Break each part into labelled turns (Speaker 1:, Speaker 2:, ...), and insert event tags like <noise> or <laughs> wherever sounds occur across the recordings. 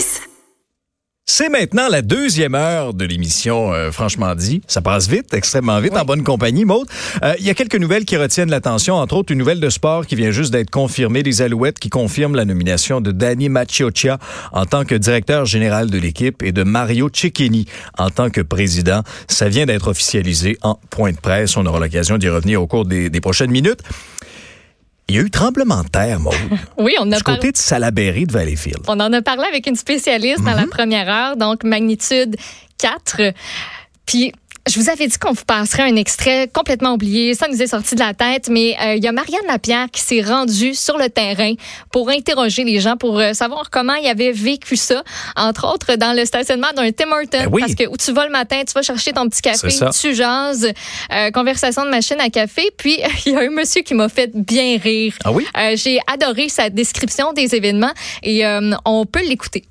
Speaker 1: 106.
Speaker 2: C'est maintenant la deuxième heure de l'émission, euh, franchement dit. Ça passe vite, extrêmement vite, en bonne compagnie, Maude. Euh, Il y a quelques nouvelles qui retiennent l'attention, entre autres une nouvelle de sport qui vient juste d'être confirmée, les Alouettes qui confirment la nomination de Danny Macchioccia en tant que directeur général de l'équipe et de Mario Cecchini en tant que président. Ça vient d'être officialisé en point de presse. On aura l'occasion d'y revenir au cours des, des prochaines minutes. Il y a eu tremblement de terre, Maude, <laughs>
Speaker 3: Oui, on a
Speaker 2: du
Speaker 3: parlé.
Speaker 2: côté de Salaberry de Valleyfield.
Speaker 3: On en a parlé avec une spécialiste dans
Speaker 2: Mhm.
Speaker 3: la première heure, donc magnitude 4. Puis je vous avais dit qu'on vous passerait un extrait complètement oublié, ça nous est sorti de la tête, mais euh, il y a Marianne Lapierre qui s'est rendue sur le terrain pour interroger les gens, pour euh, savoir comment ils avaient vécu ça, entre autres dans le stationnement d'un Tim Hortons,
Speaker 2: Ben oui.
Speaker 3: parce que où tu vas le matin, tu vas chercher ton petit café, tu jases, euh, conversation de machine à café, puis <laughs> il y a un monsieur qui m'a fait bien rire.
Speaker 2: Ah oui?
Speaker 3: Euh, J'ai adoré sa description des événements et euh, on peut l'écouter.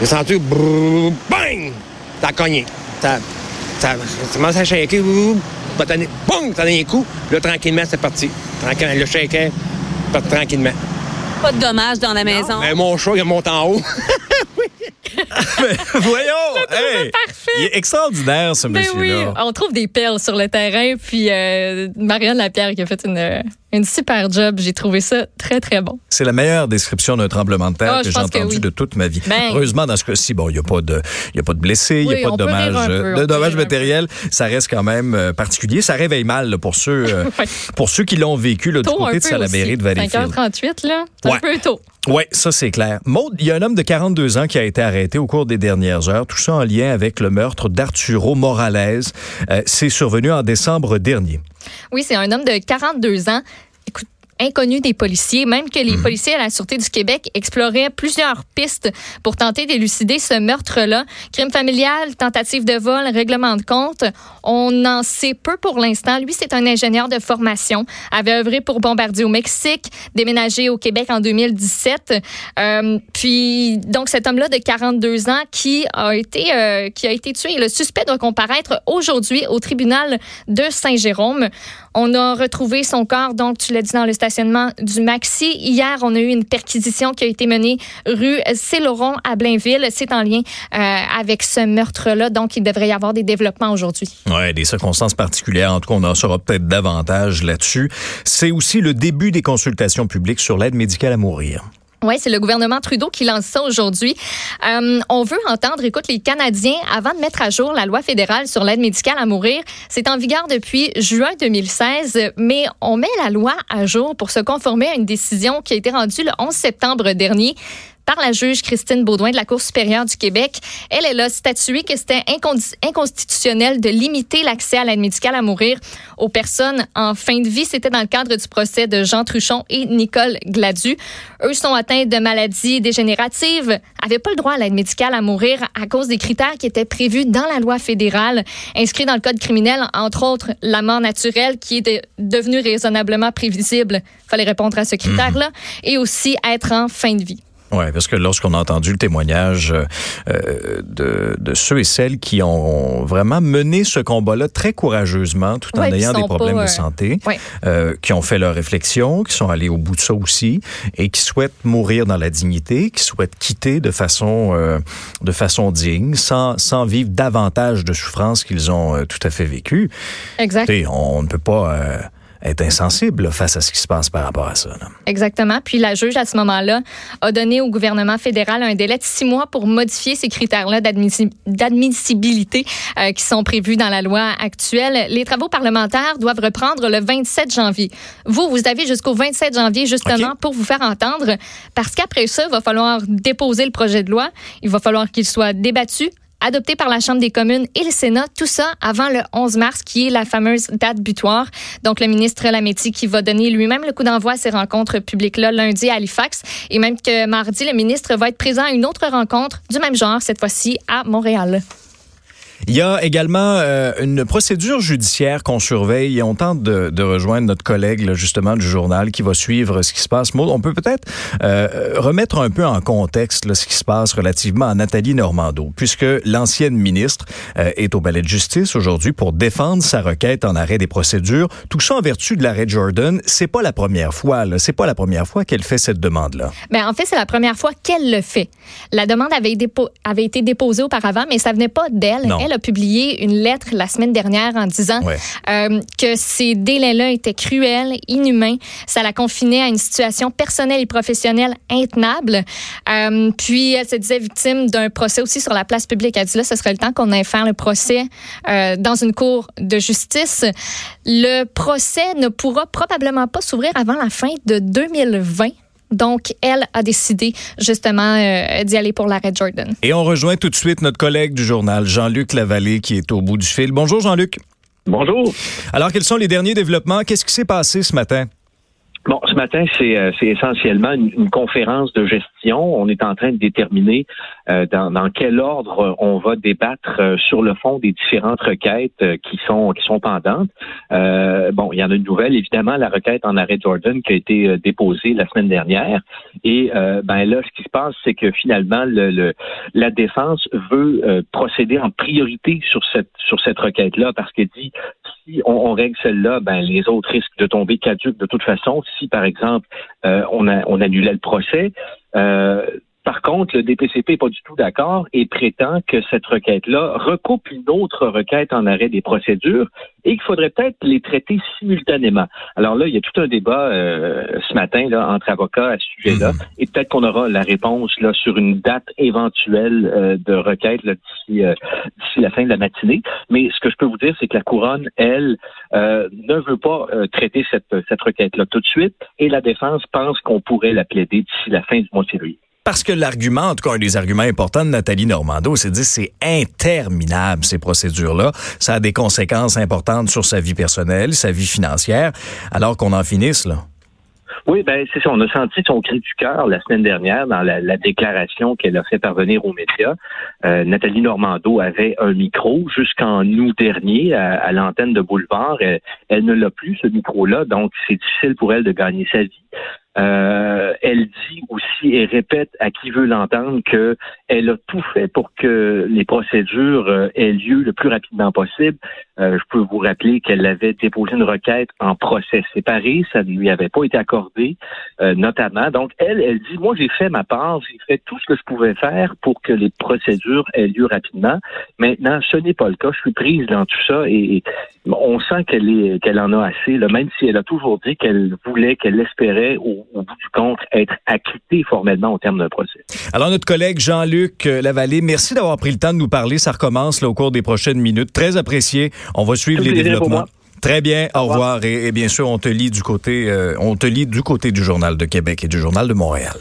Speaker 4: J'ai senti brrr, bang! A cogné. Ça commence à shaker. es- Boum! T'en as un coup. Là, tranquillement, c'est parti. Tranquillement, le shaker, parti tranquillement.
Speaker 5: Pas de dommages dans la maison.
Speaker 4: Mais mon chat, il monte en haut. <laughs> <laughs>
Speaker 2: Voyons! Hey!
Speaker 3: parfait.
Speaker 2: Il est extraordinaire, ce
Speaker 3: Ben oui,
Speaker 2: monsieur-là.
Speaker 3: on trouve des perles sur le terrain. Puis euh, Marianne Lapierre qui a fait une, une super job. J'ai trouvé ça très, très bon.
Speaker 2: C'est la meilleure description d'un tremblement de terre
Speaker 3: Ah,
Speaker 2: que j'ai
Speaker 3: pense que
Speaker 2: entendu
Speaker 3: oui.
Speaker 2: de toute ma vie.
Speaker 3: Ben.
Speaker 2: Heureusement, dans ce cas-ci, bon, il n'y a pas de, il y a pas de blessés, il
Speaker 3: Oui,
Speaker 2: n'y a pas de dommages,
Speaker 3: peu,
Speaker 2: de dommages matériels. Ça reste quand même euh, particulier. Ça réveille mal là, pour ceux, euh, <laughs>
Speaker 3: Ouais.
Speaker 2: pour ceux qui l'ont vécu là, du côté de Salaberry de Valleyfield.
Speaker 3: 5h38, là. C'est
Speaker 2: Ouais.
Speaker 3: un peu tôt.
Speaker 2: Oui, ça c'est clair. Maude, il y a un homme de 42 ans qui a été arrêté au cours des dernières heures, tout ça en lien avec le meurtre d'Arturo Morales. Euh, c'est survenu en décembre dernier.
Speaker 3: Oui, c'est un homme de 42 ans. Écoute, inconnu des policiers, même que
Speaker 2: Mhm.
Speaker 3: les policiers à la Sûreté du Québec exploraient plusieurs pistes pour tenter d'élucider ce meurtre-là. Crime familial, tentative de vol, règlement de compte. On en sait peu pour l'instant. Lui, c'est un ingénieur de formation, avait œuvré pour Bombardier au Mexique, déménagé au Québec en 2017. Euh, puis, donc, cet homme-là de 42 ans qui a été, euh, qui a été tué. Le suspect doit comparaître aujourd'hui au tribunal de Saint-Jérôme. On a retrouvé son corps, donc tu l'as dit, dans le du Maxi. Hier, on a eu une perquisition qui a été menée rue Céloron à Blainville. C'est en lien euh, avec ce meurtre-là, donc il devrait y avoir des développements aujourd'hui.
Speaker 2: Ouais, des circonstances particulières. En tout cas, on en saura peut-être davantage là-dessus. C'est aussi le début des consultations publiques sur l'aide médicale à mourir.
Speaker 3: Oui, c'est le gouvernement Trudeau qui lance ça aujourd'hui. Euh, on veut entendre, écoute, les Canadiens, avant de mettre à jour la loi fédérale sur l'aide médicale à mourir, c'est en vigueur depuis juin 2016, mais on met la loi à jour pour se conformer à une décision qui a été rendue le 11 septembre dernier par la juge Christine Baudouin de la Cour supérieure du Québec. Elle, elle a statué que c'était inconstitutionnel de limiter l'accès à l'aide médicale à mourir aux personnes en fin de vie. C'était dans le cadre du procès de Jean Truchon et Nicole Gladu. Eux sont atteints de maladies dégénératives, n'avaient pas le droit à l'aide médicale à mourir à cause des critères qui étaient prévus dans la loi fédérale, inscrits dans le code criminel, entre autres la mort naturelle qui est de- devenue raisonnablement prévisible. Il fallait répondre à ce critère-là. Et aussi être en fin de vie.
Speaker 2: Oui, parce que lorsqu'on a entendu le témoignage euh, euh, de, de ceux et celles qui ont vraiment mené ce combat-là très courageusement, tout en
Speaker 3: Ouais,
Speaker 2: ayant des problèmes
Speaker 3: pas,
Speaker 2: de santé,
Speaker 3: ouais.
Speaker 2: euh, qui ont fait leurs réflexions, qui sont allés au bout de ça aussi, et qui souhaitent mourir dans la dignité, qui souhaitent quitter de façon, de façon digne, sans, sans vivre davantage de souffrances qu'ils ont tout à fait vécues.
Speaker 3: Exact.
Speaker 2: On ne peut pas être insensible là, face à ce qui se passe par rapport à ça. là.
Speaker 3: Exactement. Puis la juge, à ce moment-là, a donné au gouvernement fédéral un délai de six mois pour modifier ces critères-là d'admissi- d'admissibilité euh, qui sont prévus dans la loi actuelle. Les travaux parlementaires doivent reprendre le 27 janvier. Vous, vous avez jusqu'au 27 janvier, justement, pour vous faire entendre, parce qu'après ça, il va falloir déposer le projet de loi. Il va falloir qu'il soit débattu, adopté par la Chambre des communes et le Sénat, tout ça avant le 11 mars, qui est la fameuse date butoir. Donc, le ministre Lametti qui va donner lui-même le coup d'envoi à ces rencontres publiques-là lundi à Halifax. Et même que mardi, le ministre va être présent à une autre rencontre du même genre, cette fois-ci à Montréal.
Speaker 2: Il y a également euh, une procédure judiciaire qu'on surveille et on tente de, de rejoindre notre collègue là, justement du journal qui va suivre ce qui se passe. Maud, on peut peut-être euh, remettre un peu en contexte là, ce qui se passe relativement à Nathalie Normando, puisque l'ancienne ministre euh, est au palais de justice aujourd'hui pour défendre sa requête en arrêt des procédures. Tout ça en vertu de l'arrêt Jordan. C'est pas la première fois. C'est pas la première fois qu'elle fait cette demande-là.
Speaker 3: Ben, en fait, c'est la première fois qu'elle le fait. La demande avait, dépo avait été déposée auparavant, mais ça venait pas d'elle. Elle a publié une lettre la semaine dernière en disant euh, que ces délais-là étaient cruels, inhumains. Ça la confinait à une situation personnelle et professionnelle intenable. Euh, puis elle se disait victime d'un procès aussi sur la place publique. Elle dit là, ce serait le temps qu'on aille faire le procès euh, dans une cour de justice. Le procès ne pourra probablement pas s'ouvrir avant la fin de 2020. Donc, elle a décidé justement euh, d'y aller pour l'arrêt Jordan.
Speaker 2: Et on rejoint tout de suite notre collègue du journal, Jean-Luc Lavallée, qui est au bout du fil. Bonjour, Jean-Luc.
Speaker 1: Bonjour.
Speaker 2: Alors, quels sont les derniers développements? Qu'est-ce qui s'est passé ce matin?
Speaker 1: Bon, ce matin, c'est euh, essentiellement une, conférence de gestion. On est en train de déterminer euh, dans, dans, quel ordre on va débattre euh, sur le fond des différentes requêtes qui sont qui sont pendantes. bon, il y en a une nouvelle, évidemment, la requête en arrêt Jordan qui a été déposée la semaine dernière. Et ben là, ce qui se passe, c'est que finalement, le, la défense veut procéder en priorité sur cette sur cette requête-là parce qu'elle dit si on, on règle celle-là, ben les autres risquent de tomber caduques de toute façon. Si, par exemple, euh, on, on annulait le procès, euh, contre, le DPCP n'est pas du tout d'accord et prétend que cette requête-là recoupe une autre requête en arrêt des procédures et qu'il faudrait peut-être les traiter simultanément. Alors là, il y a tout un débat euh, ce matin là, entre avocats à ce sujet-là mhm. et peut-être qu'on aura la réponse là, sur une date éventuelle euh, de requête d'ici, euh, la fin de la matinée. Mais ce que je peux vous dire, c'est que la couronne, elle, ne veut pas traiter cette, cette requête-là tout de suite et la défense pense qu'on pourrait la plaider d'ici la fin du mois de février.
Speaker 2: Parce que l'argument, en tout cas, un des arguments importants de Nathalie Normando, c'est de dire c'est interminable, ces procédures-là. Ça a des conséquences importantes sur sa vie personnelle, sa vie financière, alors qu'on en finisse, là.
Speaker 1: Oui, ben c'est ça. On a senti son cri du cœur la semaine dernière dans la, déclaration qu'elle a fait parvenir aux médias. Euh, Nathalie Normando avait un micro jusqu'en août dernier à, l'antenne de Boulevard. elle ne l'a plus, ce micro-là, donc c'est difficile pour elle de gagner sa vie. Euh, elle dit aussi et répète à qui veut l'entendre que elle a tout fait pour que les procédures euh, aient lieu le plus rapidement possible. Euh, je peux vous rappeler qu'elle avait déposé une requête en procès séparé, ça ne lui avait pas été accordé, notamment. Donc elle, elle dit moi j'ai fait ma part, j'ai fait tout ce que je pouvais faire pour que les procédures aient lieu rapidement. Maintenant, ce n'est pas le cas. Je suis prise dans tout ça et, on sent qu'elle est qu'elle en a assez. Là, même si elle a toujours dit qu'elle voulait, qu'elle espérait au au bout du compte, être acquitté formellement au terme d'un procès.
Speaker 2: Alors, notre collègue Jean-Luc euh, Lavallée, merci d'avoir pris le temps de nous parler. Ça recommence là, au cours des prochaines minutes. Très apprécié. On va suivre les développements. Très bien, au, revoir. Et, bien sûr, on te lit du côté, euh, on te lit du côté du Journal de Québec et du Journal de Montréal.